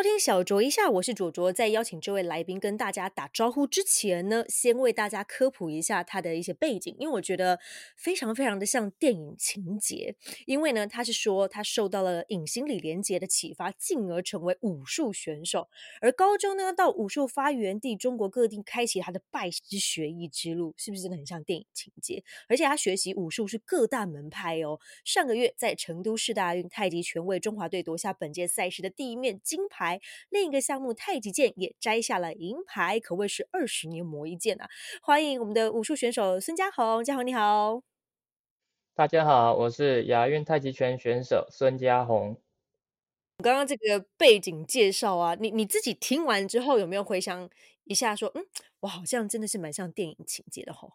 收听小酌一下，我是卓卓。在邀请这位来宾跟大家打招呼之前呢，先为大家科普一下他的一些背景，因为我觉得非常非常的像电影情节。因为呢，他是说他受到了影星李连杰的启发，进而成为武术选手。而高中呢，到武术发源地中国各地，开启他的拜师学艺之路，是不是真的很像电影情节？而且他学习武术是各大门派哦。上个月在成都市大运太极拳为中华队夺下本届赛事的第一面金牌。牌，另一个项目太极剑也摘下了银牌，可谓是二十年磨一剑啊！欢迎我们的武术选手孙家宏，家宏你好。大家好，我是亚运太极拳选手孙家宏。刚刚这个背景介绍啊，你你自己听完之后有没有回想一下，说嗯，我好像真的是蛮像电影情节的吼。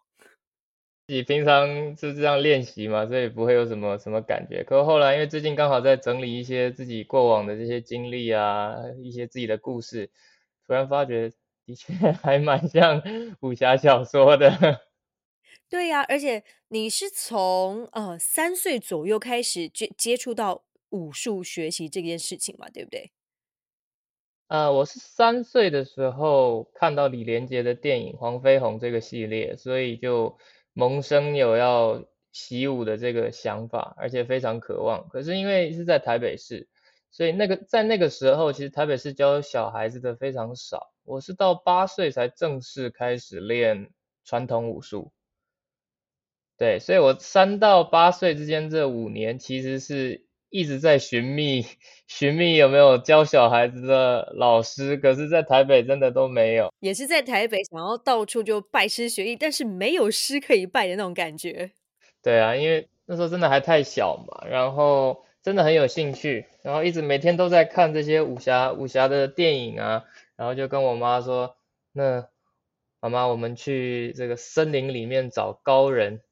自己平常是这样练习嘛，所以不会有什么什么感觉。可后来因为最近刚好在整理一些自己过往的这些经历啊，一些自己的故事，突然发觉的确 还蛮像武侠小说的。对呀，而且你是从呃三岁左右开始接接触到武术学习这件事情嘛，对不对？呃，我是三岁的时候看到李连杰的电影《黄飞鸿》这个系列，所以就。萌生有要习武的这个想法，而且非常渴望。可是因为是在台北市，所以那个在那个时候，其实台北市教小孩子的非常少。我是到八岁才正式开始练传统武术。对，所以我三到八岁之间这五年，其实是。一直在寻觅寻觅有没有教小孩子的老师，可是，在台北真的都没有。也是在台北想要到处就拜师学艺，但是没有师可以拜的那种感觉。对啊，因为那时候真的还太小嘛，然后真的很有兴趣，然后一直每天都在看这些武侠武侠的电影啊，然后就跟我妈说：“那妈妈，我们去这个森林里面找高人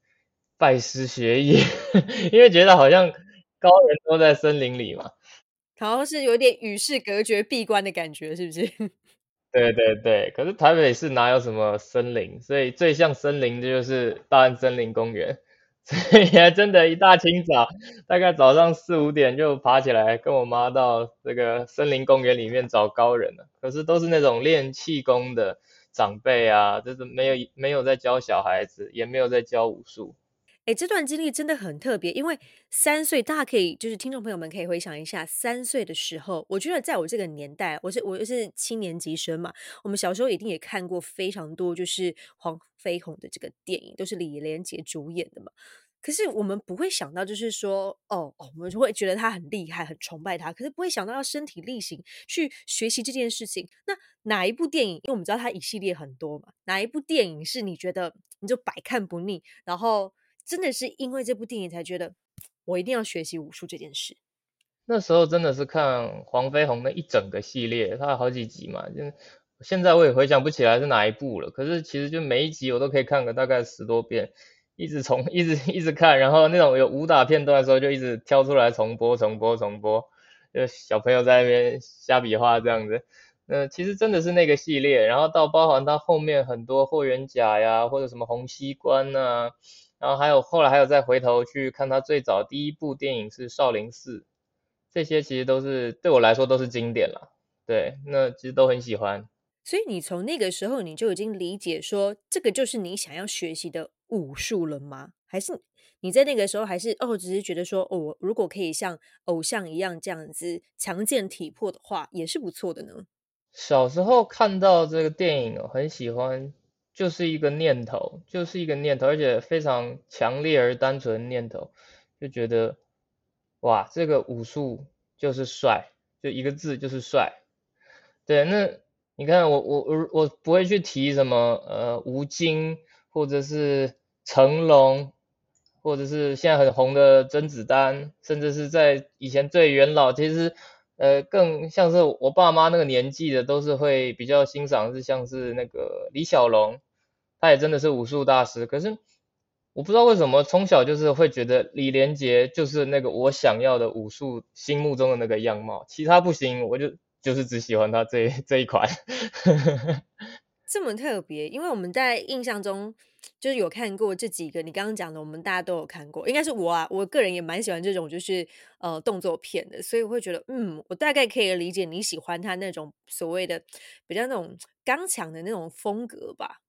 拜师学艺，因为觉得好像。”高人都在森林里嘛，好像是有点与世隔绝、闭关的感觉，是不是？对 对对，可是台北市哪有什么森林？所以最像森林的就是大安森林公园。所以还真的，一大清早，大概早上四五点就爬起来，跟我妈到这个森林公园里面找高人了。可是都是那种练气功的长辈啊，就是没有没有在教小孩子，也没有在教武术。哎，这段经历真的很特别，因为三岁，大家可以就是听众朋友们可以回想一下，三岁的时候，我觉得在我这个年代，我是我又是七年级生嘛，我们小时候一定也看过非常多就是黄飞鸿的这个电影，都是李连杰主演的嘛。可是我们不会想到，就是说，哦，我们就会觉得他很厉害，很崇拜他，可是不会想到要身体力行去学习这件事情。那哪一部电影？因为我们知道他一系列很多嘛，哪一部电影是你觉得你就百看不腻，然后？真的是因为这部电影才觉得我一定要学习武术这件事。那时候真的是看黄飞鸿那一整个系列，它有好几集嘛，就现在我也回想不起来是哪一部了。可是其实就每一集我都可以看个大概十多遍，一直重 一直一直看，然后那种有武打片段的时候就一直挑出来重播重播重播，就小朋友在那边瞎比划这样子。那其实真的是那个系列，然后到包含它后面很多霍元甲呀，或者什么洪熙官呐。然后还有后来还有再回头去看他最早第一部电影是《少林寺》，这些其实都是对我来说都是经典了。对，那其实都很喜欢。所以你从那个时候你就已经理解说这个就是你想要学习的武术了吗？还是你在那个时候还是哦，只是觉得说哦，如果可以像偶像一样这样子强健体魄的话，也是不错的呢？小时候看到这个电影哦，很喜欢。就是一个念头，就是一个念头，而且非常强烈而单纯念头，就觉得，哇，这个武术就是帅，就一个字就是帅。对，那你看我我我我不会去提什么呃吴京，或者是成龙，或者是现在很红的甄子丹，甚至是在以前最元老，其实。呃，更像是我爸妈那个年纪的，都是会比较欣赏，是像是那个李小龙，他也真的是武术大师。可是我不知道为什么，从小就是会觉得李连杰就是那个我想要的武术心目中的那个样貌，其他不行，我就就是只喜欢他这这一款。这么特别，因为我们在印象中，就是有看过这几个你刚刚讲的，我们大家都有看过，应该是我啊，我个人也蛮喜欢这种就是呃动作片的，所以我会觉得，嗯，我大概可以理解你喜欢他那种所谓的比较那种刚强的那种风格吧。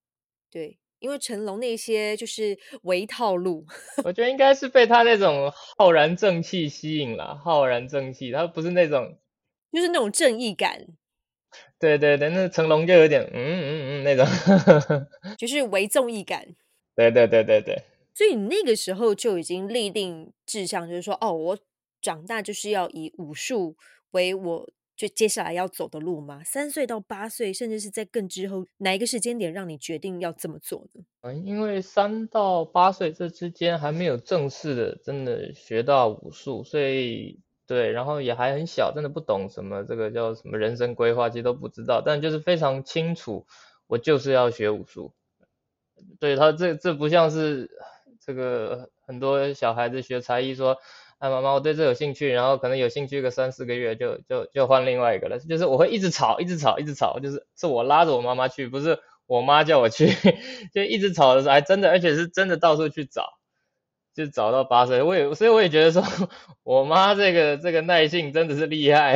对，因为成龙那些就是唯套路，我觉得应该是被他那种浩然正气吸引了，浩然正气，他不是那种，就是那种正义感。对对对，那成龙就有点嗯嗯嗯那种，就是唯综艺感。对对对对对。所以你那个时候就已经立定志向，就是说，哦，我长大就是要以武术为我就接下来要走的路吗？三岁到八岁，甚至是在更之后，哪一个时间点让你决定要这么做呢？嗯，因为三到八岁这之间还没有正式的真的学到武术，所以。对，然后也还很小，真的不懂什么这个叫什么人生规划，其实都不知道，但就是非常清楚，我就是要学武术。对他这这不像是这个很多小孩子学才艺说，哎妈妈我对这有兴趣，然后可能有兴趣个三四个月就就就换另外一个了，就是我会一直吵，一直吵，一直吵，就是是我拉着我妈妈去，不是我妈叫我去，就一直吵的时候，还真的而且是真的到处去找。就找到八岁，我也所以我也觉得说，我妈这个这个耐性真的是厉害。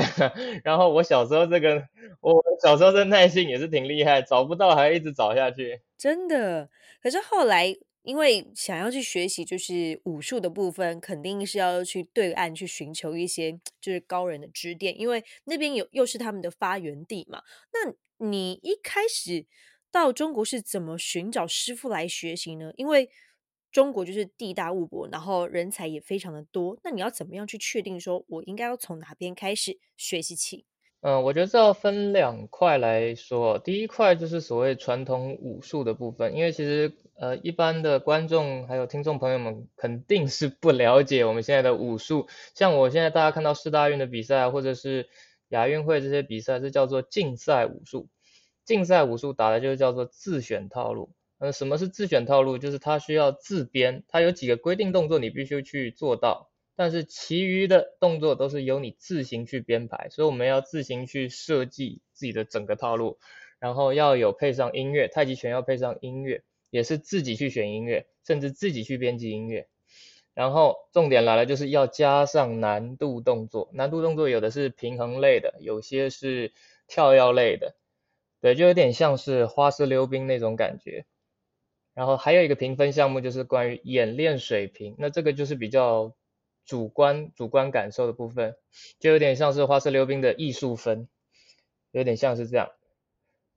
然后我小时候这个，我小时候这耐性也是挺厉害，找不到还一直找下去。真的，可是后来因为想要去学习就是武术的部分，肯定是要去对岸去寻求一些就是高人的指点，因为那边有又是他们的发源地嘛。那你一开始到中国是怎么寻找师傅来学习呢？因为中国就是地大物博，然后人才也非常的多。那你要怎么样去确定说，我应该要从哪边开始学习起？嗯，我觉得这要分两块来说。第一块就是所谓传统武术的部分，因为其实呃，一般的观众还有听众朋友们肯定是不了解我们现在的武术。像我现在大家看到四大运的比赛，或者是亚运会这些比赛，是叫做竞赛武术。竞赛武术打的就是叫做自选套路。呃，什么是自选套路？就是它需要自编，它有几个规定动作你必须去做到，但是其余的动作都是由你自行去编排，所以我们要自行去设计自己的整个套路，然后要有配上音乐，太极拳要配上音乐，也是自己去选音乐，甚至自己去编辑音乐，然后重点来了，就是要加上难度动作，难度动作有的是平衡类的，有些是跳跃类的，对，就有点像是花式溜冰那种感觉。然后还有一个评分项目就是关于演练水平，那这个就是比较主观主观感受的部分，就有点像是花式溜冰的艺术分，有点像是这样。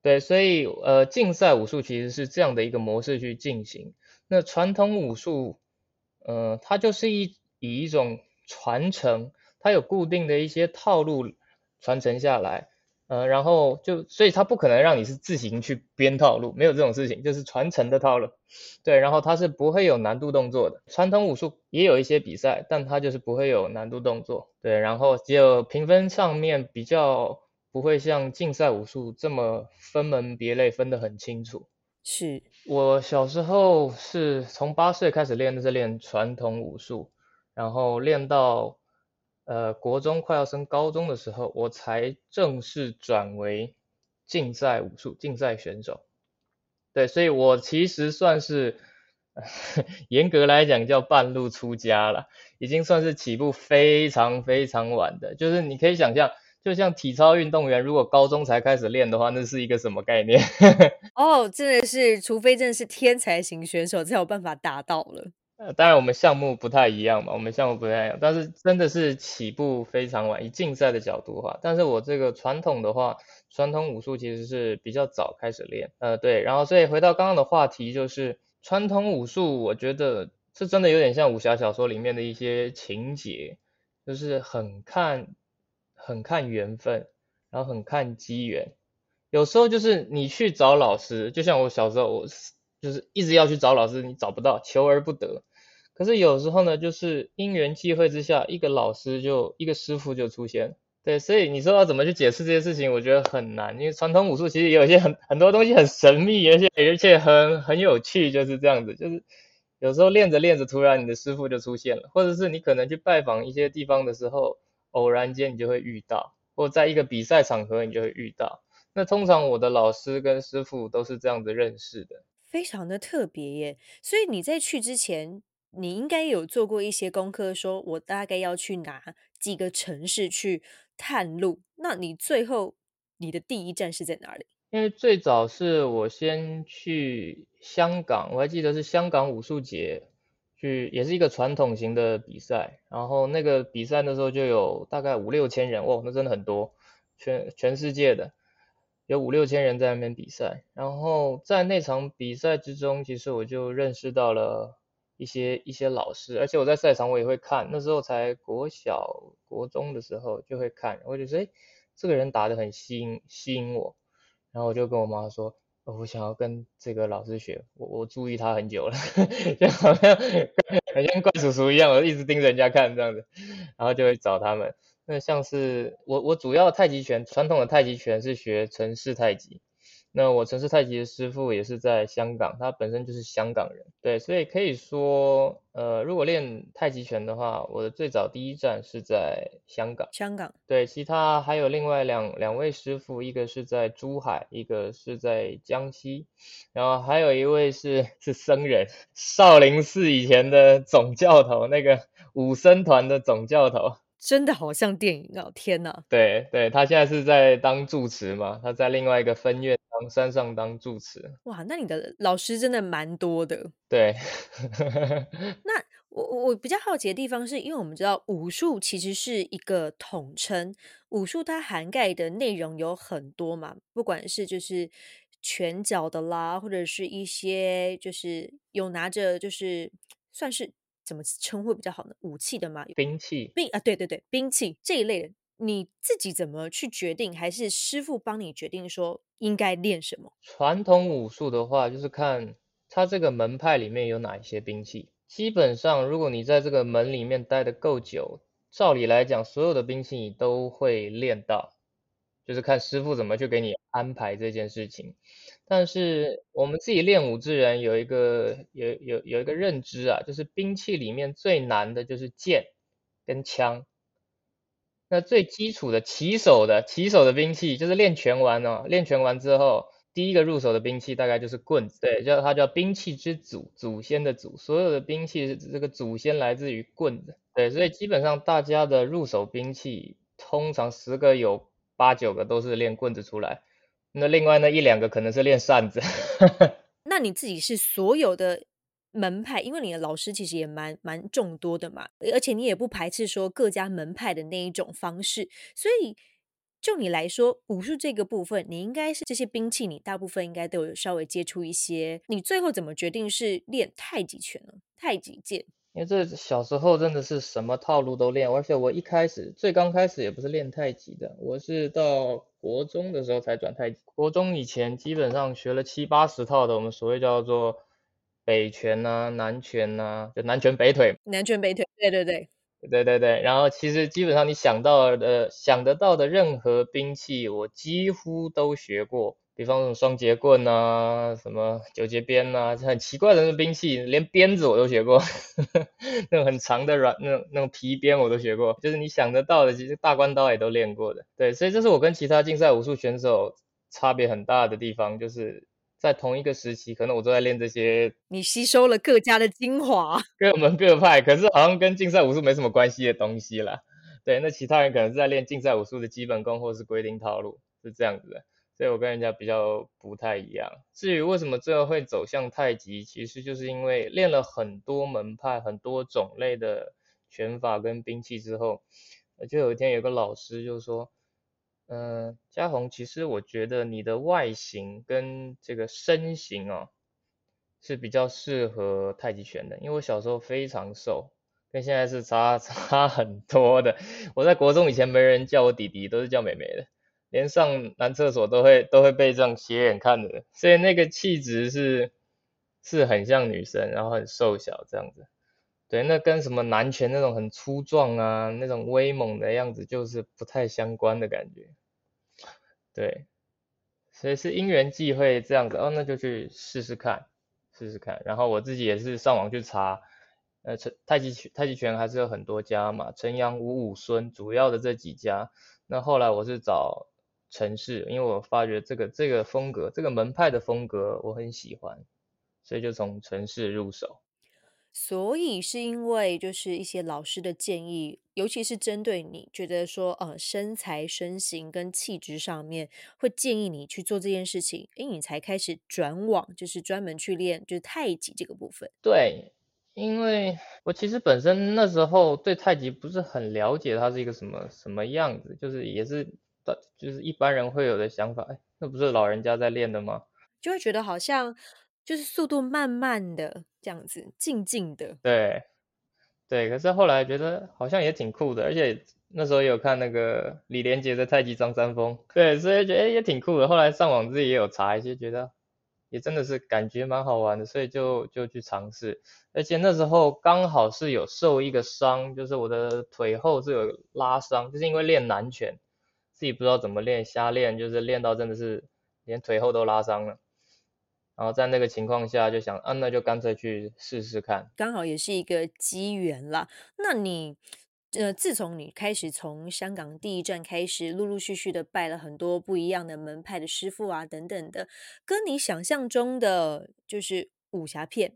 对，所以呃竞赛武术其实是这样的一个模式去进行。那传统武术，呃它就是一以一种传承，它有固定的一些套路传承下来。呃，然后就，所以他不可能让你是自行去编套路，没有这种事情，就是传承的套路。对，然后它是不会有难度动作的。传统武术也有一些比赛，但它就是不会有难度动作。对，然后只有评分上面比较不会像竞赛武术这么分门别类，分得很清楚。是我小时候是从八岁开始练，的是练传统武术，然后练到。呃，国中快要升高中的时候，我才正式转为竞赛武术竞赛选手。对，所以我其实算是 严格来讲叫半路出家了，已经算是起步非常非常晚的。就是你可以想象，就像体操运动员，如果高中才开始练的话，那是一个什么概念？哦，真的是，除非真的是天才型选手才有办法达到了。当然我们项目不太一样嘛，我们项目不太一样，但是真的是起步非常晚。以竞赛的角度的话，但是我这个传统的话，传统武术其实是比较早开始练。呃，对，然后所以回到刚刚的话题，就是传统武术，我觉得是真的有点像武侠小说里面的一些情节，就是很看很看缘分，然后很看机缘。有时候就是你去找老师，就像我小时候我。就是一直要去找老师，你找不到，求而不得。可是有时候呢，就是因缘际会之下，一个老师就一个师傅就出现。对，所以你说要怎么去解释这些事情，我觉得很难。因为传统武术其实有些很很多东西很神秘，而且而且很很有趣，就是这样子。就是有时候练着练着，突然你的师傅就出现了，或者是你可能去拜访一些地方的时候，偶然间你就会遇到，或在一个比赛场合你就会遇到。那通常我的老师跟师傅都是这样子认识的。非常的特别耶。所以你在去之前，你应该有做过一些功课，说我大概要去哪几个城市去探路。那你最后你的第一站是在哪里？因为最早是我先去香港，我还记得是香港武术节，去也是一个传统型的比赛，然后那个比赛那时候就有大概五六千人，哇，那真的很多，全全世界的有五六千人在那边比赛，然后在那场比赛之中，其实我就认识到了一些一些老师，而且我在赛场我也会看，那时候才国小国中的时候就会看，我就说，哎，这个人打得很吸引吸引我。然后我就跟我妈说，我想要跟这个老师学，我我注意他很久了，就好像好像怪叔叔一样，我一直盯着人家看这样子，然后就会找他们。那像是我我主要太极拳传统的太极拳是学陈氏太极。那我城市太极的师傅也是在香港，他本身就是香港人，对，所以可以说，呃，如果练太极拳的话，我的最早第一站是在香港。香港，对，其他还有另外两两位师傅，一个是在珠海，一个是在江西，然后还有一位是是僧人，少林寺以前的总教头，那个武僧团的总教头。真的好像电影哦！天哪，对对，他现在是在当住持嘛，他在另外一个分院当山上当住持。哇，那你的老师真的蛮多的。对，那我我比较好奇的地方是，因为我们知道武术其实是一个统称，武术它涵盖的内容有很多嘛，不管是就是拳脚的啦，或者是一些就是有拿着就是算是。怎么称呼比较好呢？武器的吗？兵器，兵啊，对对对，兵器这一类的，你自己怎么去决定？还是师傅帮你决定说应该练什么？传统武术的话，就是看他这个门派里面有哪一些兵器。基本上，如果你在这个门里面待的够久，照理来讲，所有的兵器你都会练到，就是看师傅怎么去给你安排这件事情。但是我们自己练武之人有一个有有有一个认知啊，就是兵器里面最难的就是剑跟枪。那最基础的起手的起手的兵器，就是练拳完哦，练拳完之后，第一个入手的兵器大概就是棍子，对，叫它叫兵器之祖，祖先的祖，所有的兵器这个祖先来自于棍子，对，所以基本上大家的入手兵器，通常十个有八九个都是练棍子出来。那另外那一两个可能是练扇子。那你自己是所有的门派，因为你的老师其实也蛮蛮众多的嘛，而且你也不排斥说各家门派的那一种方式，所以就你来说，武术这个部分，你应该是这些兵器，你大部分应该都有稍微接触一些。你最后怎么决定是练太极拳呢？太极剑？因为这小时候真的是什么套路都练，而且我一开始最刚开始也不是练太极的，我是到国中的时候才转太极。国中以前基本上学了七八十套的，我们所谓叫做北拳呐、南拳呐，就南拳北腿。南拳北腿，对对对，对对对。然后其实基本上你想到的、想得到的任何兵器，我几乎都学过。比方说双节棍呐，什么九节鞭呐，很奇怪的那兵器，连鞭子我都学过，那种很长的软那种那种皮鞭我都学过，就是你想得到的，其实大关刀也都练过的。对，所以这是我跟其他竞赛武术选手差别很大的地方，就是在同一个时期，可能我都在练这些。你吸收了各家的精华，各门各派，可是好像跟竞赛武术没什么关系的东西啦。对，那其他人可能是在练竞赛武术的基本功或是规定套路，是这样子的。所以我跟人家比较不太一样。至于为什么最后会走向太极，其实就是因为练了很多门派、很多种类的拳法跟兵器之后，就有一天有个老师就说：“嗯，嘉宏，其实我觉得你的外形跟这个身形哦，是比较适合太极拳的。因为我小时候非常瘦，跟现在是差 差很多的。我在国中以前没人叫我弟弟，都是叫妹妹的。”连上男厕所都会都会被这样斜眼看的，所以那个气质是是很像女生，然后很瘦小这样子。对，那跟什么男拳那种很粗壮啊，那种威猛的样子就是不太相关的感觉。对，所以是因缘际会这样子，哦，那就去试试看，试试看。然后我自己也是上网去查，呃，太极拳太极拳还是有很多家嘛，陈阳、五五孙主要的这几家。那后来我是找。城市，因为我发觉这个这个风格，这个门派的风格我很喜欢，所以就从城市入手。所以是因为就是一些老师的建议，尤其是针对你觉得说，呃，身材、身形跟气质上面，会建议你去做这件事情，诶，你才开始转往就是专门去练就是太极这个部分。对，因为我其实本身那时候对太极不是很了解，它是一个什么什么样子，就是也是就是一般人会有的想法，哎，那不是老人家在练的吗？就会觉得好像。就是速度慢慢的这样子，静静的。对，对。可是后来觉得好像也挺酷的，而且那时候有看那个李连杰的太极张三丰，对，所以觉得也挺酷的。后来上网自己也有查一些，觉得也真的是感觉蛮好玩的，所以就就去尝试。而且那时候刚好是有受一个伤，就是我的腿后是有拉伤，就是因为练南拳，自己不知道怎么练，瞎练，就是练到真的是连腿后都拉伤了。然后在那个情况下就想，啊，那就干脆去试试看，刚好也是一个机缘啦。那你，呃，自从你开始从香港第一站开始，陆陆续续的拜了很多不一样的门派的师傅啊，等等的，跟你想象中的就是武侠片，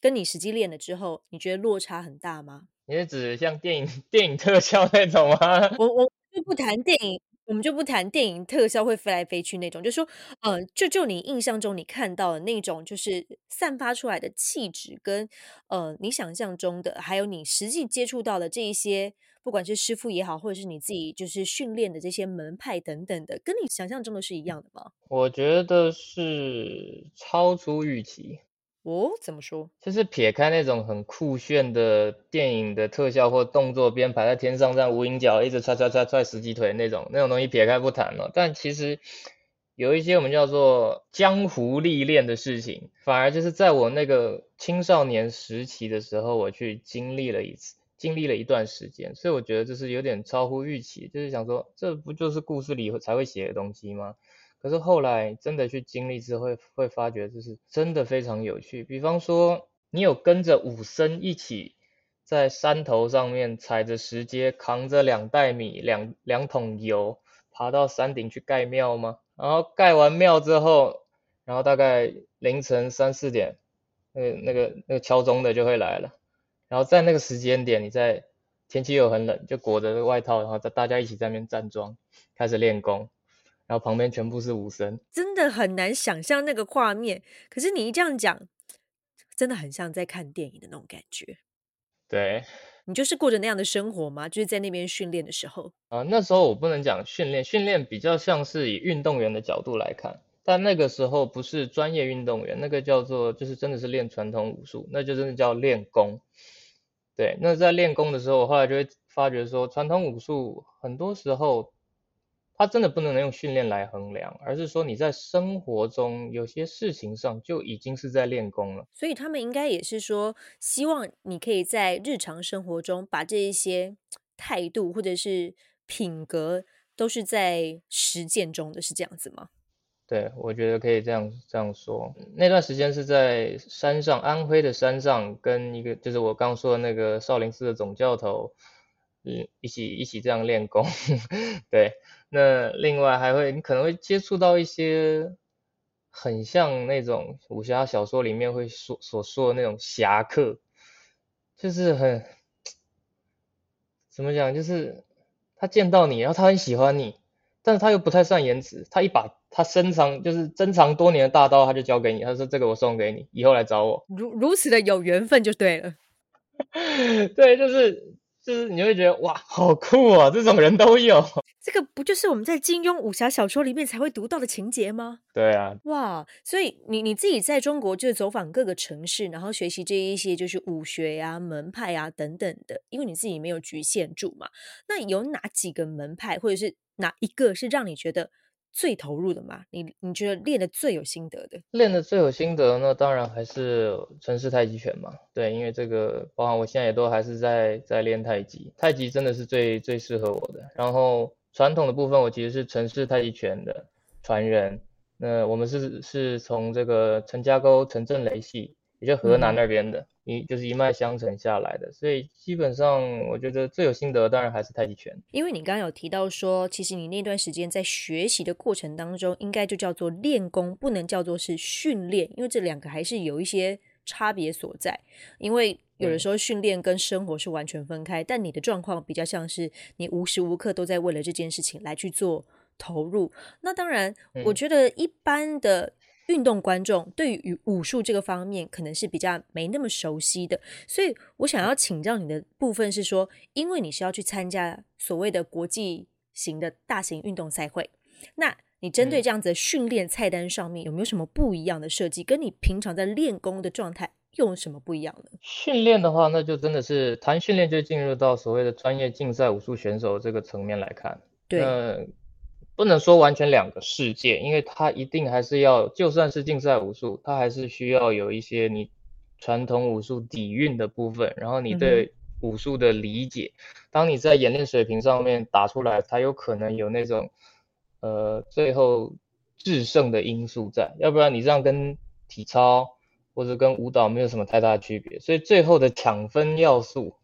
跟你实际练了之后，你觉得落差很大吗？你是指像电影电影特效那种吗？我我就不谈电影。我们就不谈电影特效会飞来飞去那种，就说，呃，就就你印象中你看到的那种，就是散发出来的气质，跟呃你想象中的，还有你实际接触到的这一些，不管是师傅也好，或者是你自己就是训练的这些门派等等的，跟你想象中的是一样的吗？我觉得是超出预期。哦，怎么说？就是撇开那种很酷炫的电影的特效或动作编排，在天上这样无影脚一直踹踹踹踹十几腿那种那种东西撇开不谈了。但其实有一些我们叫做江湖历练的事情，反而就是在我那个青少年时期的时候，我去经历了一次，经历了一段时间，所以我觉得这是有点超乎预期，就是想说，这不就是故事里才会写的东西吗？可是后来真的去经历之后，会发觉这是真的非常有趣。比方说，你有跟着武僧一起在山头上面踩着石阶，扛着两袋米、两两桶油，爬到山顶去盖庙吗？然后盖完庙之后，然后大概凌晨三四点，那个那个那个敲钟的就会来了。然后在那个时间点，你在天气又很冷，就裹着外套，然后大大家一起在那边站桩，开始练功。然后旁边全部是武僧，真的很难想象那个画面。可是你一这样讲，真的很像在看电影的那种感觉。对，你就是过着那样的生活吗？就是在那边训练的时候啊。那时候我不能讲训练，训练比较像是以运动员的角度来看，但那个时候不是专业运动员，那个叫做就是真的是练传统武术，那就真的叫练功。对，那在练功的时候，我后来就会发觉说，传统武术很多时候。它真的不能用训练来衡量，而是说你在生活中有些事情上就已经是在练功了。所以他们应该也是说，希望你可以在日常生活中把这一些态度或者是品格都是在实践中的，是这样子吗？对，我觉得可以这样这样说。那段时间是在山上，安徽的山上，跟一个就是我刚说的那个少林寺的总教头，嗯，一起一起这样练功，对。那另外还会，你可能会接触到一些很像那种武侠小说里面会说所说的那种侠客，就是很怎么讲，就是他见到你，然后他很喜欢你，但是他又不太善言辞，他一把他深藏就是珍藏多年的大刀，他就交给你，他说这个我送给你，以后来找我，如如此的有缘分就对了，对，就是。就是你会觉得哇，好酷啊！这种人都有，这个不就是我们在金庸武侠小说里面才会读到的情节吗？对啊，哇！所以你你自己在中国就是走访各个城市，然后学习这一些就是武学呀、门派呀等等的，因为你自己没有局限住嘛。那有哪几个门派，或者是哪一个是让你觉得？最投入的嘛？你你觉得练的最有心得的？练的最有心得，那当然还是城市太极拳嘛。对，因为这个，包含我现在也都还是在在练太极，太极真的是最最适合我的。然后传统的部分，我其实是城市太极拳的传人。那我们是是从这个陈家沟陈振雷系，也就河南那边的，一就是一脉相承下来的，所以基本上我觉得最有心得当然还是太极拳。因为你刚刚有提到说，其实你那段时间在学习的过程当中，应该就叫做练功，不能叫做是训练，因为这两个还是有一些差别所在。因为有的时候训练跟生活是完全分开，但你的状况比较像是你无时无刻都在为了这件事情来去做投入。那当然，我觉得一般的。运动观众对于武术这个方面可能是比较没那么熟悉的，所以我想要请教你的部分是说，因为你是要去参加所谓的国际型的大型运动赛会，那你针对这样子的训练菜单上面有没有什么不一样的设计？跟你平常在练功的状态又有什么不一样呢？训练的话，那就真的是谈训练就进入到所谓的专业竞赛武术选手这个层面来看，对。不能说完全两个世界，因为它一定还是要，就算是竞赛武术，它还是需要有一些你传统武术底蕴的部分，然后你对武术的理解，当你在演练水平上面打出来，才有可能有那种呃最后制胜的因素在，要不然你这样跟体操或者跟舞蹈没有什么太大的区别，所以最后的抢分要素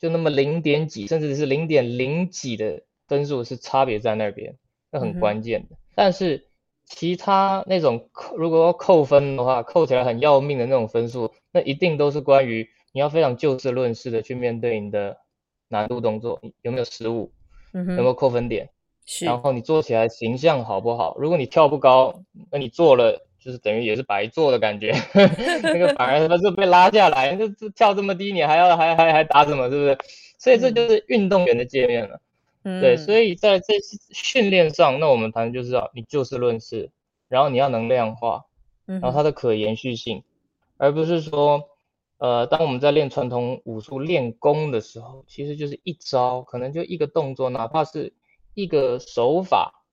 就那么零点几，甚至是零点零几的分数是差别在那边。那很关键的，但是其他那种扣如果要扣分的话，扣起来很要命的那种分数，那一定都是关于你要非常就事论事的去面对你的难度动作，有没有失误，有没有扣分点，然后你做起来形象好不好？如果你跳不高，那你做了就是等于也是白做的感觉，那个反而他是被拉下来，就跳这么低，你还要还还还打什么，是不是？所以这就是运动员的界面了。对，所以在这训练上，那我们谈的就是要你就事论事，然后你要能量化，然后它的可延续性，而不是说，呃，当我们在练传统武术练功的时候，其实就是一招，可能就一个动作，哪怕是一个手法，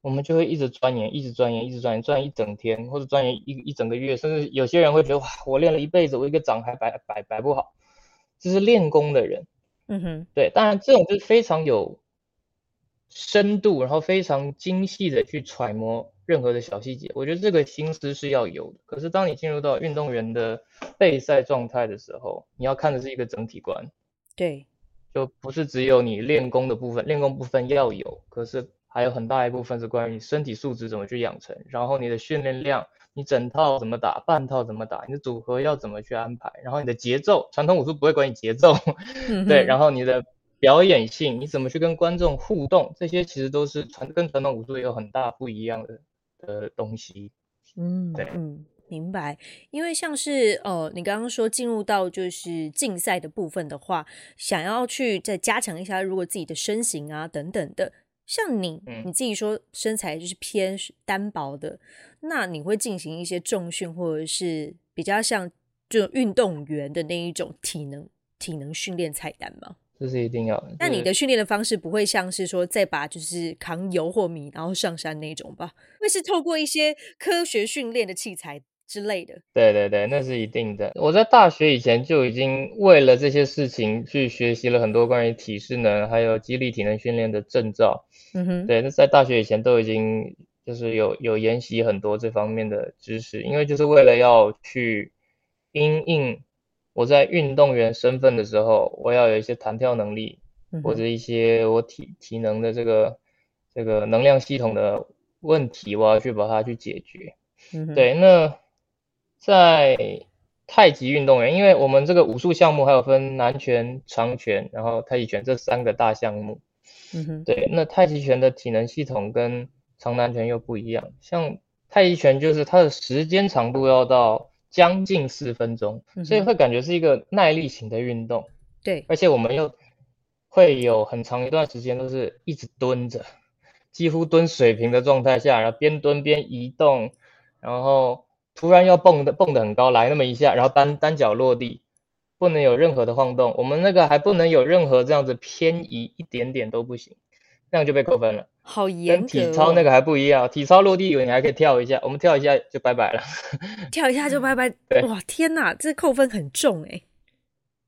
我们就会一直钻研，一直钻研，一直钻研，钻研一整天，或者钻研一一整个月，甚至有些人会觉得哇，我练了一辈子，我一个掌还摆摆摆不好，这是练功的人，嗯哼，对，当然这种就是非常有。深度，然后非常精细的去揣摩任何的小细节，我觉得这个心思是要有的。可是当你进入到运动员的备赛状态的时候，你要看的是一个整体观，对，就不是只有你练功的部分，练功部分要有，可是还有很大一部分是关于你身体素质怎么去养成，然后你的训练量，你整套怎么打，半套怎么打，你的组合要怎么去安排，然后你的节奏，传统武术不会管你节奏，对，然后你的。表演性，你怎么去跟观众互动？这些其实都是传跟传统武术有很大不一样的的东西。嗯，对，嗯，明白。因为像是呃，你刚刚说进入到就是竞赛的部分的话，想要去再加强一下，如果自己的身形啊等等的，像你你自己说身材就是偏单薄的，那你会进行一些重训，或者是比较像就运动员的那一种体能体能训练菜单吗？这是一定要的。那你的训练的方式不会像是说再把就是扛油或米然后上山那种吧？会是透过一些科学训练的器材之类的。对对对，那是一定的。我在大学以前就已经为了这些事情去学习了很多关于体适能还有激励体能训练的证照。嗯哼。对，那在大学以前都已经就是有有研习很多这方面的知识，因为就是为了要去因应。我在运动员身份的时候，我要有一些弹跳能力，或者一些我体体能的这个这个能量系统的问题，我要去把它去解决。对，那在太极运动员，因为我们这个武术项目还有分南拳、长拳，然后太极拳这三个大项目。嗯哼。对，那太极拳的体能系统跟长南拳又不一样，像太极拳就是它的时间长度要到。将近四分钟，所以会感觉是一个耐力型的运动。对，而且我们又会有很长一段时间都是一直蹲着，几乎蹲水平的状态下，然后边蹲边移动，然后突然要蹦的蹦的很高，来那么一下，然后单单脚落地，不能有任何的晃动。我们那个还不能有任何这样子偏移一点点都不行，这样就被扣分了。好严格，体操那个还不一样，体操落地有你还可以跳一下，我们跳一下就拜拜了，跳一下就拜拜。哇，天哪，这扣分很重哎！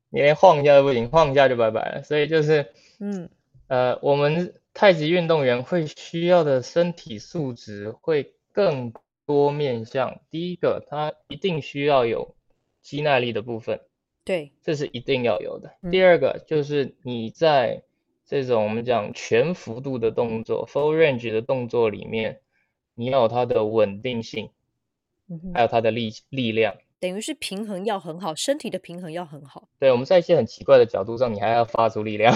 你连晃一下都不行，晃一下就拜拜了。所以就是，嗯，呃，我们太极运动员会需要的身体素质会更多面向。第一个，他一定需要有肌耐力的部分，对，这是一定要有的。嗯第二个就是你在这种我们讲全幅度的动作 （full range） 的动作里面，你要有它的稳定性，还有它的力力量。等于是平衡要很好，身体的平衡要很好。对，我们在一些很奇怪的角度上，你还要发出力量，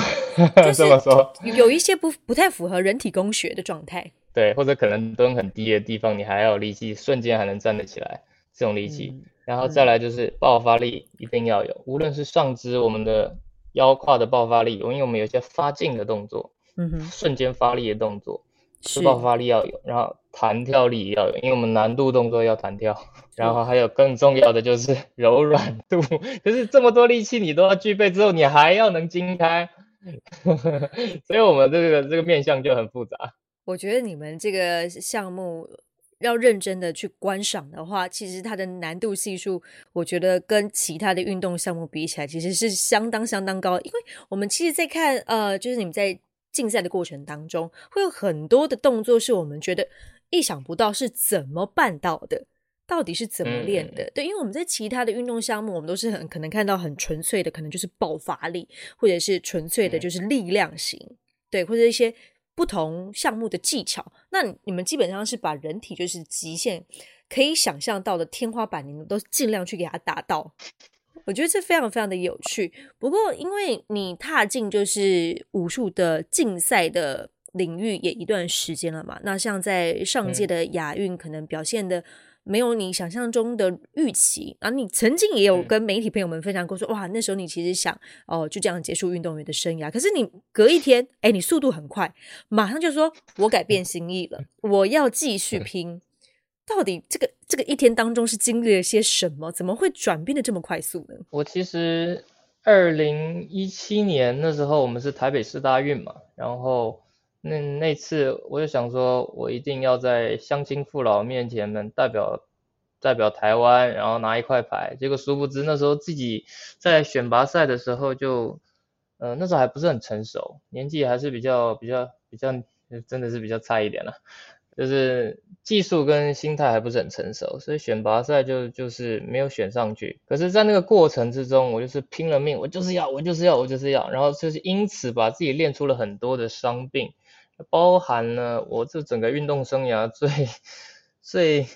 就是 这么说。有有一些不不太符合人体工学的状态。对，或者可能蹲很低的地方，你还要有力气，瞬间还能站得起来，这种力气。嗯然后再来就是爆发力一定要有，无论是上肢我们的腰胯的爆发力，因为我们有一些发劲的动作，嗯哼，瞬间发力的动作，是爆发力要有，然后弹跳力也要有，因为我们难度动作要弹跳，然后还有更重要的就是 柔软度，就是这么多力气你都要具备之后，你还要能筋开，所以我们这个这个面向就很复杂。我觉得你们这个项目要认真的去观赏的话，其实它的难度系数，我觉得跟其他的运动项目比起来，其实是相当相当高。因为我们其实，在看呃，就是你们在竞赛的过程当中，会有很多的动作是我们觉得意想不到是怎么办到的。到底是怎么练的？对，因为我们在其他的运动项目，我们都是很可能看到很纯粹的，可能就是爆发力，或者是纯粹的就是力量型，对，或者一些不同项目的技巧。那你们基本上是把人体就是极限可以想象到的天花板，你们都尽量去给它达到。我觉得这非常非常的有趣。不过，因为你踏进就是武术的竞赛的领域也一段时间了嘛，那像在上届的亚运，可能表现的没有你想象中的预期。啊你曾经也有跟媒体朋友们分享过说，哇，那时候你其实想哦，就这样结束运动员的生涯。可是你隔一天，哎，你速度很快，马上就说我改变心意了，我要继续拼。到底这个这个一天当中是经历了些什么？怎么会转变的这么快速呢？我其实二零一七年那时候我们是台北市大运嘛，然后那那次我就想说，我一定要在乡亲父老面前能代表代表台湾，然后拿一块牌。结果殊不知那时候自己在选拔赛的时候就，呃那时候还不是很成熟，年纪还是比较比较比较真的是比较差一点了。就是技术跟心态还不是很成熟，所以选拔赛就就是没有选上去。可是，在那个过程之中，我就是拼了命，我就是要，我就是要，我就是要，然后就是因此把自己练出了很多的伤病，包含了我这整个运动生涯最 最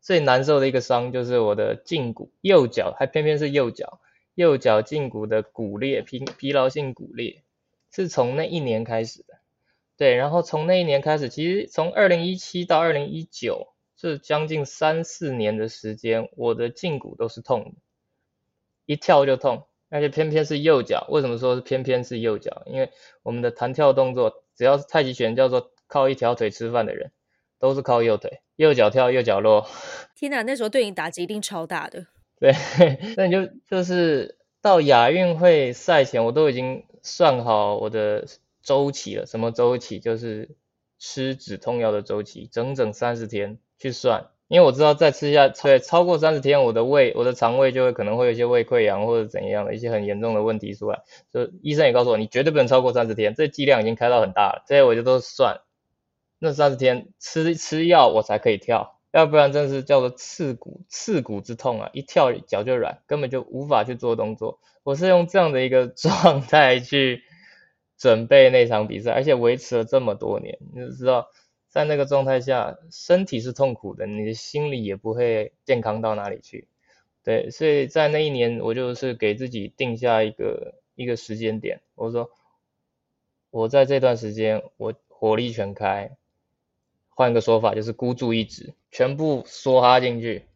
最难受的一个伤，就是我的胫骨右脚，还偏偏是右脚，右脚胫骨的骨裂，疲疲劳性骨裂，是从那一年开始的。对，然后从那一年开始，其实从二零一七到二零一九，这将近三四年的时间，我的胫骨都是痛的，一跳就痛，而且偏偏是右脚。为什么说是偏偏是右脚？因为我们的弹跳动作，只要是太极拳叫做靠一条腿吃饭的人，都是靠右腿，右脚跳，右脚落。天哪，那时候对你打击一定超大的。对，那你就就是到亚运会赛前，我都已经算好我的。周期了，什么周期？就是吃止痛药的周期，整整三十天去算，因为我知道再吃下对超过三十天，我的胃、我的肠胃就会可能会有一些胃溃疡或者怎样的一些很严重的问题出来。就医生也告诉我，你绝对不能超过三十天，这剂量已经开到很大了，这些我就都算，那三十天吃吃药我才可以跳，要不然真是叫做刺骨刺骨之痛啊！一跳脚就软，根本就无法去做动作。我是用这样的一个 状态去。准备那场比赛，而且维持了这么多年，你就知道，在那个状态下，身体是痛苦的，你的心理也不会健康到哪里去。对，所以在那一年，我就是给自己定下一个一个时间点，我说，我在这段时间，我火力全开，换个说法就是孤注一掷，全部梭哈进去。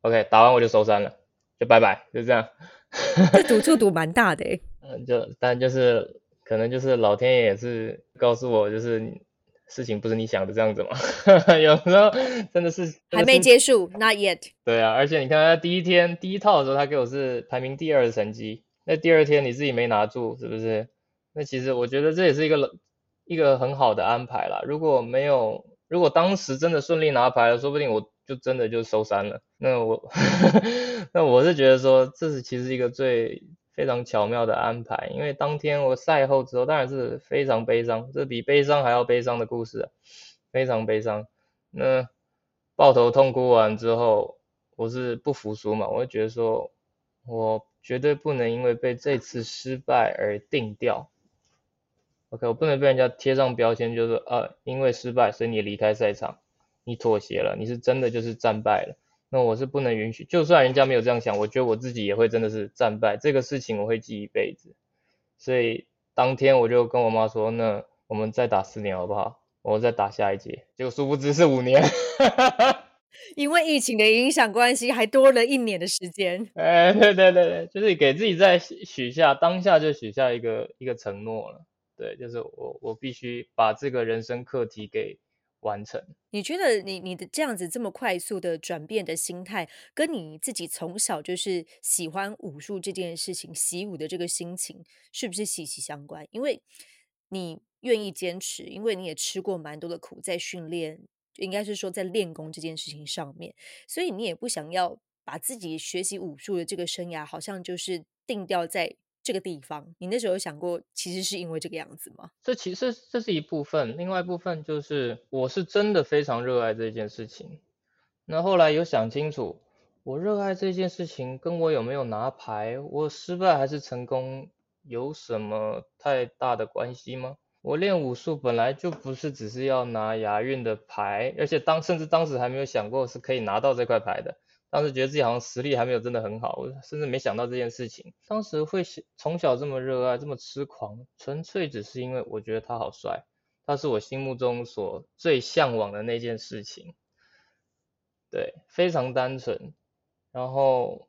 OK，打完我就收山了，就拜拜，就这样。这赌注赌蛮大的诶。嗯，就但就是。可能就是老天爷也是告诉我，就是事情不是你想的这样子嘛。有时候真的是还没结束，not yet。对啊，而且你看他第一天第一套的时候，他给我是排名第二的成绩，那第二天你自己没拿住，是不是？那其实我觉得这也是一个一个很好的安排啦。如果没有，如果当时真的顺利拿牌了，说不定我就真的就收山了。那我 那我是觉得说，这是其实一个最。非常巧妙的安排，因为当天我赛后之后，当然是非常悲伤，这比悲伤还要悲伤的故事，非常悲伤。那抱头痛哭完之后，我是不服输嘛，我就觉得说，我绝对不能因为被这次失败而定掉。OK，我不能被人家贴上标签，就是呃，因为失败，所以你离开赛场，你妥协了，你是真的就是战败了。那我是不能允许，就算人家没有这样想，我觉得我自己也会真的是战败。这个事情我会记一辈子。所以当天我就跟我妈说，那我们再打四年好不好？我再打下一届。结果殊不知是五年。因为疫情的影响关系，还多了一年的时间。哎，对对对对，就是给自己再许下当下就许下一个一个承诺了。对，就是我我必须把这个人生课题给完成。你觉得你你的这样子这么快速的转变的心态，跟你自己从小就是喜欢武术这件事情、习武的这个心情，是不是息息相关？因为你愿意坚持，因为你也吃过蛮多的苦，在训练，应该是说在练功这件事情上面，所以你也不想要把自己学习武术的这个生涯，好像就是定掉在。这个地方，你那时候有想过，其实是因为这个样子吗？这其实这是一部分，另外一部分就是我是真的非常热爱这件事情。那后来有想清楚，我热爱这件事情跟我有没有拿牌，我失败还是成功，有什么太大的关系吗？我练武术本来就不是只是要拿亚运的牌，而且当甚至当时还没有想过是可以拿到这块牌的。当时觉得自己好像实力还没有真的很好，我甚至没想到这件事情。当时会从小这么热爱，这么痴狂，纯粹只是因为我觉得他好帅，他是我心目中所最向往的那件事情。对，非常单纯。然后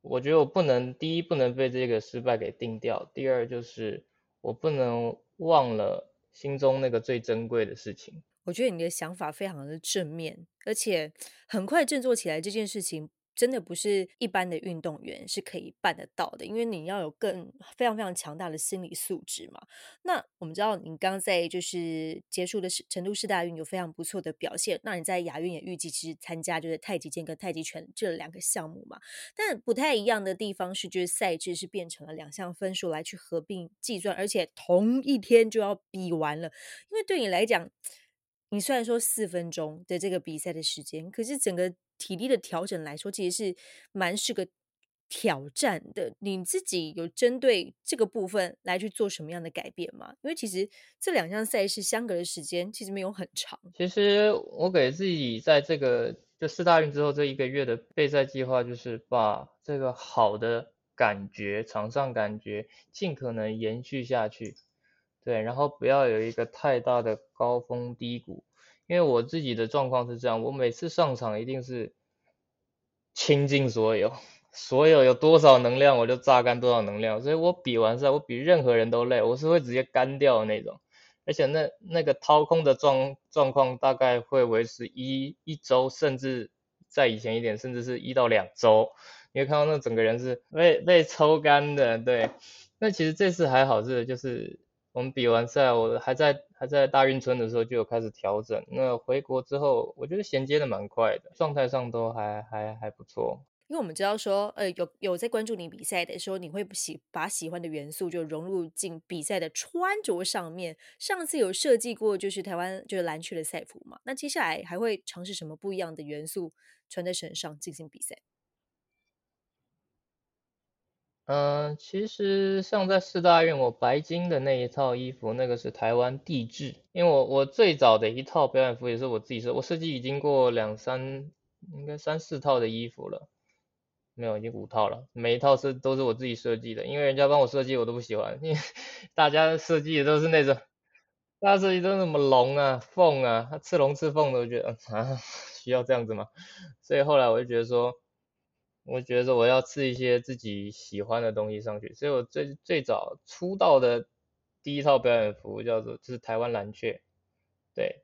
我觉得我不能，第一不能被这个失败给定掉，第二就是我不能忘了心中那个最珍贵的事情。我觉得你的想法非常的正面，而且很快振作起来这件事情。真的不是一般的运动员是可以办得到的，因为你要有更非常非常强大的心理素质嘛。那我们知道你刚在就是结束的是成都市大运有非常不错的表现，那你在亚运也预计其实参加就是太极剑跟太极拳这两个项目嘛。但不太一样的地方是，就是赛制是变成了两项分数来去合并计算，而且同一天就要比完了。因为对你来讲，你虽然说四分钟的这个比赛的时间，可是整个。体力的调整来说，其实是蛮是个挑战的。你自己有针对这个部分来去做什么样的改变吗？因为其实这两项赛事相隔的时间其实没有很长。其实我给自己在这个就四大运之后这一个月的备赛计划，就是把这个好的感觉、场上感觉尽可能延续下去。对，然后不要有一个太大的高峰低谷。因为我自己的状况是这样，我每次上场一定是倾尽所有，所有有多少能量我就榨干多少能量，所以我比完赛我比任何人都累，我是会直接干掉的那种，而且那那个掏空的状状况大概会维持一一周，甚至在以前一点，甚至是一到两周，你会看到那整个人是被被抽干的，对，那其实这次还好是就是。我们比完赛，我还在还在大运村的时候就有开始调整。那回国之后，我觉得衔接的蛮快的，状态上都还还还不错。因为我们知道说，呃，有有在关注你比赛的时候，你会喜把喜欢的元素就融入进比赛的穿着上面。上次有设计过就是台湾就是蓝区的赛服嘛，那接下来还会尝试什么不一样的元素穿在身上进行比赛？嗯，其实像在四大运，我白金的那一套衣服，那个是台湾地质。因为我我最早的一套表演服也是我自己设，我设计已经过两三，应该三四套的衣服了，没有，已经五套了。每一套是都是我自己设计的，因为人家帮我设计我都不喜欢，因为 大家设计的都是那种，大家设计都是什么龙啊、凤啊，他吃龙吃凤的，我觉得啊，需要这样子吗？所以后来我就觉得说。我觉得我要刺一些自己喜欢的东西上去，所以我最最早出道的第一套表演服叫做就是台湾蓝雀，对，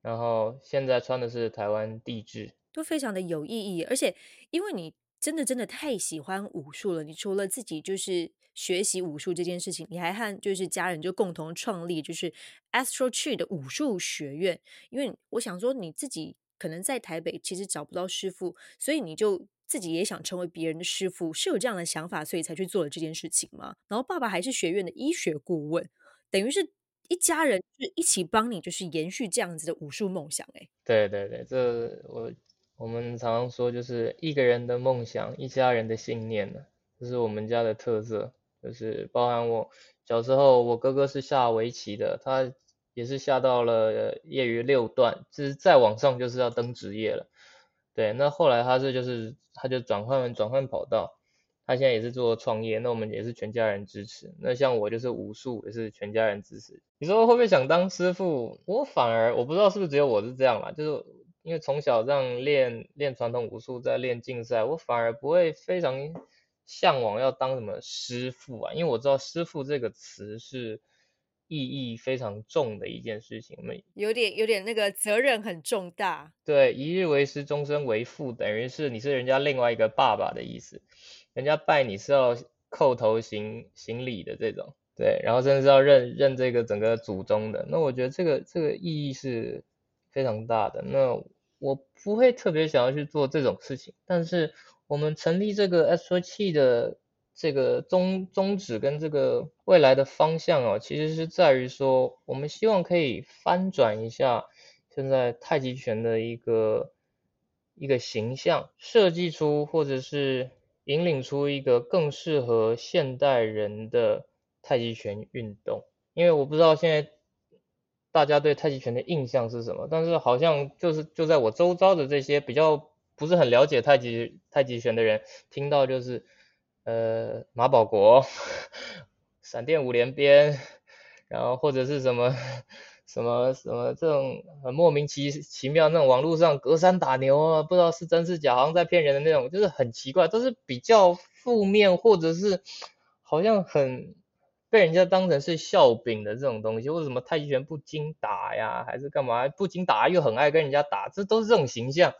然后现在穿的是台湾地质，都非常的有意义，而且因为你真的真的太喜欢武术了，你除了自己就是学习武术这件事情，你还和就是家人就共同创立就是 Astro Tree 的武术学院，因为我想说你自己可能在台北其实找不到师傅，所以你就。自己也想成为别人的师傅，是有这样的想法，所以才去做了这件事情吗？然后爸爸还是学院的医学顾问，等于是一家人是一起帮你，就是延续这样子的武术梦想。哎，对对对，这我我们常常说，就是一个人的梦想，一家人的信念呢，这是我们家的特色。就是包含我小时候，我哥哥是下围棋的，他也是下到了业余六段，就是再往上就是要登职业了。对，那后来他是就是他就转换转换跑道，他现在也是做创业，那我们也是全家人支持。那像我就是武术，也是全家人支持。你说会不会想当师傅？我反而我不知道是不是只有我是这样啦，就是因为从小这样练练传统武术，在练竞赛，我反而不会非常。向往要当什么师傅啊？因为我知道“师傅”这个词是意义非常重的一件事情，有点有点那个责任很重大。对，一日为师，终身为父，等于是你是人家另外一个爸爸的意思。人家拜你是要叩头行行礼的这种，对，然后甚至要认认这个整个祖宗的。那我觉得这个这个意义是非常大的。那我不会特别想要去做这种事情，但是。我们成立这个 S O T 的这个宗宗旨跟这个未来的方向哦，其实是在于说，我们希望可以翻转一下现在太极拳的一个一个形象，设计出或者是引领出一个更适合现代人的太极拳运动。因为我不知道现在大家对太极拳的印象是什么，但是好像就是就在我周遭的这些比较。不是很了解太极太极拳的人，听到就是呃马保国、闪电五连鞭，然后或者是什么什么什么这种很莫名其奇妙那种网络上隔山打牛啊，不知道是真是假，好像在骗人的那种，就是很奇怪，都是比较负面或者是好像很被人家当成是笑柄的这种东西，或者什么太极拳不经打呀，还是干嘛不经打又很爱跟人家打，这都是这种形象。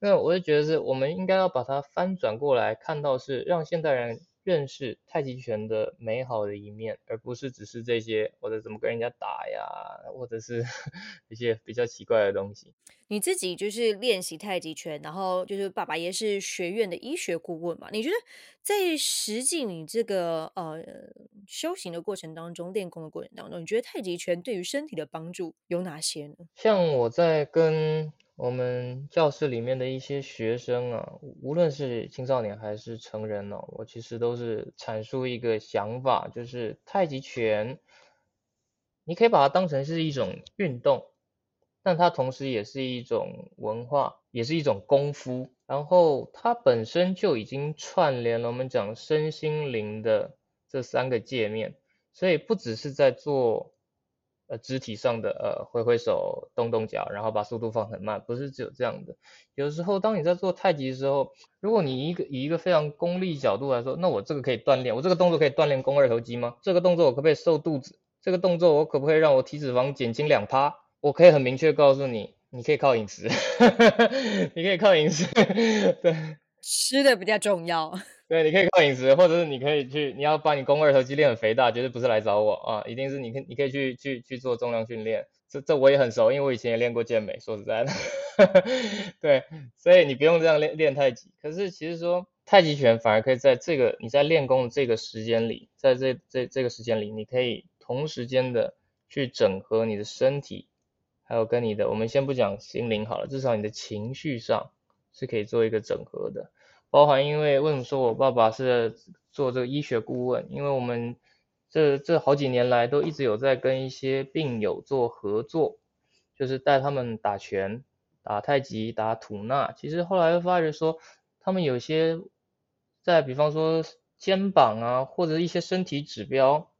那我就觉得是，我们应该要把它翻转过来，看到是让现代人认识太极拳的美好的一面，而不是只是这些或者怎么跟人家打呀，或者是 一些比较奇怪的东西。你自己就是练习太极拳，然后就是爸爸也是学院的医学顾问嘛？你觉得在实际你这个呃修行的过程当中，练功的过程当中，你觉得太极拳对于身体的帮助有哪些呢？像我在跟我们教室里面的一些学生啊，无论是青少年还是成人呢，我其实都是阐述一个想法，就是太极拳，你可以把它当成是一种运动，但它同时也是一种文化，也是一种功夫，然后它本身就已经串联了我们讲身心灵的这三个界面，所以不只是在做。呃，肢体上的呃，挥挥手、动动脚，然后把速度放很慢，不是只有这样的。有时候，当你在做太极的时候，如果你一个以一个非常功利角度来说，那我这个可以锻炼，我这个动作可以锻炼肱二头肌吗？这个动作我可不可以瘦肚子？这个动作我可不可以让我体脂肪减轻两趴？我可以很明确告诉你，你可以靠饮食，你可以靠饮食，对，吃的比较重要。对，你可以靠饮食，或者是你可以去，你要把你肱二头肌练很肥大，绝对不是来找我啊，一定是你可你可以去去去做重量训练，这这我也很熟，因为我以前也练过健美，说实在的，对，所以你不用这样练练太极。可是其实说太极拳反而可以在这个你在练功的这个时间里，在这这这个时间里，你可以同时间的去整合你的身体，还有跟你的，我们先不讲心灵好了，至少你的情绪上是可以做一个整合的。包含，因为为什么说我爸爸是做这个医学顾问？因为我们这这好几年来都一直有在跟一些病友做合作，就是带他们打拳、打太极、打吐纳。其实后来又发觉说，他们有些在比方说肩膀啊，或者一些身体指标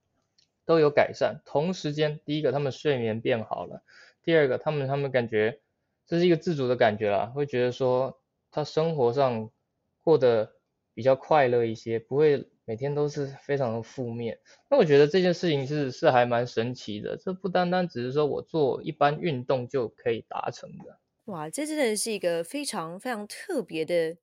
都有改善。同时间，第一个他们睡眠变好了，第二个他们他们感觉这是一个自主的感觉啦，会觉得说他生活上。过得比较快乐一些，不会每天都是非常的负面。那我觉得这件事情是是还蛮神奇的，这不单单只是说我做一般运动就可以达成的。哇，这真的是一个非常非常特别的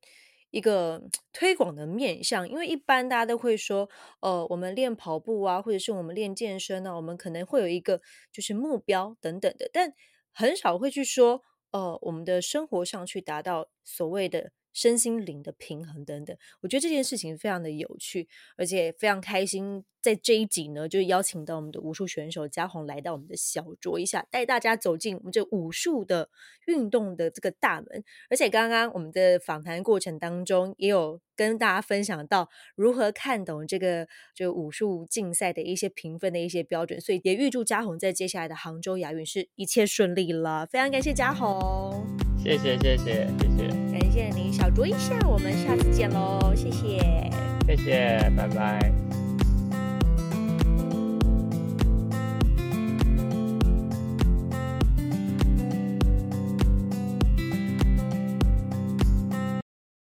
一个推广的面向，因为一般大家都会说，呃，我们练跑步啊，或者是我们练健身呢，我们可能会有一个就是目标等等的，但很少会去说，呃，我们的生活上去达到所谓的。身心灵的平衡等等。我觉得这件事情非常的有趣，而且非常开心。在这一集呢，就邀请到我们的武术选手嘉宏来到我们的小酌一下，带大家走进我们这武术的运动的这个大门。而且刚刚我们的访谈过程当中，也有跟大家分享到如何看懂这个就武术竞赛的一些评分的一些标准。所以也预祝嘉宏在接下来的杭州亚运是一切顺利了。非常感谢嘉宏，谢谢谢谢谢谢，感谢您小酌一下，我们下次见喽，谢谢，谢谢，拜拜。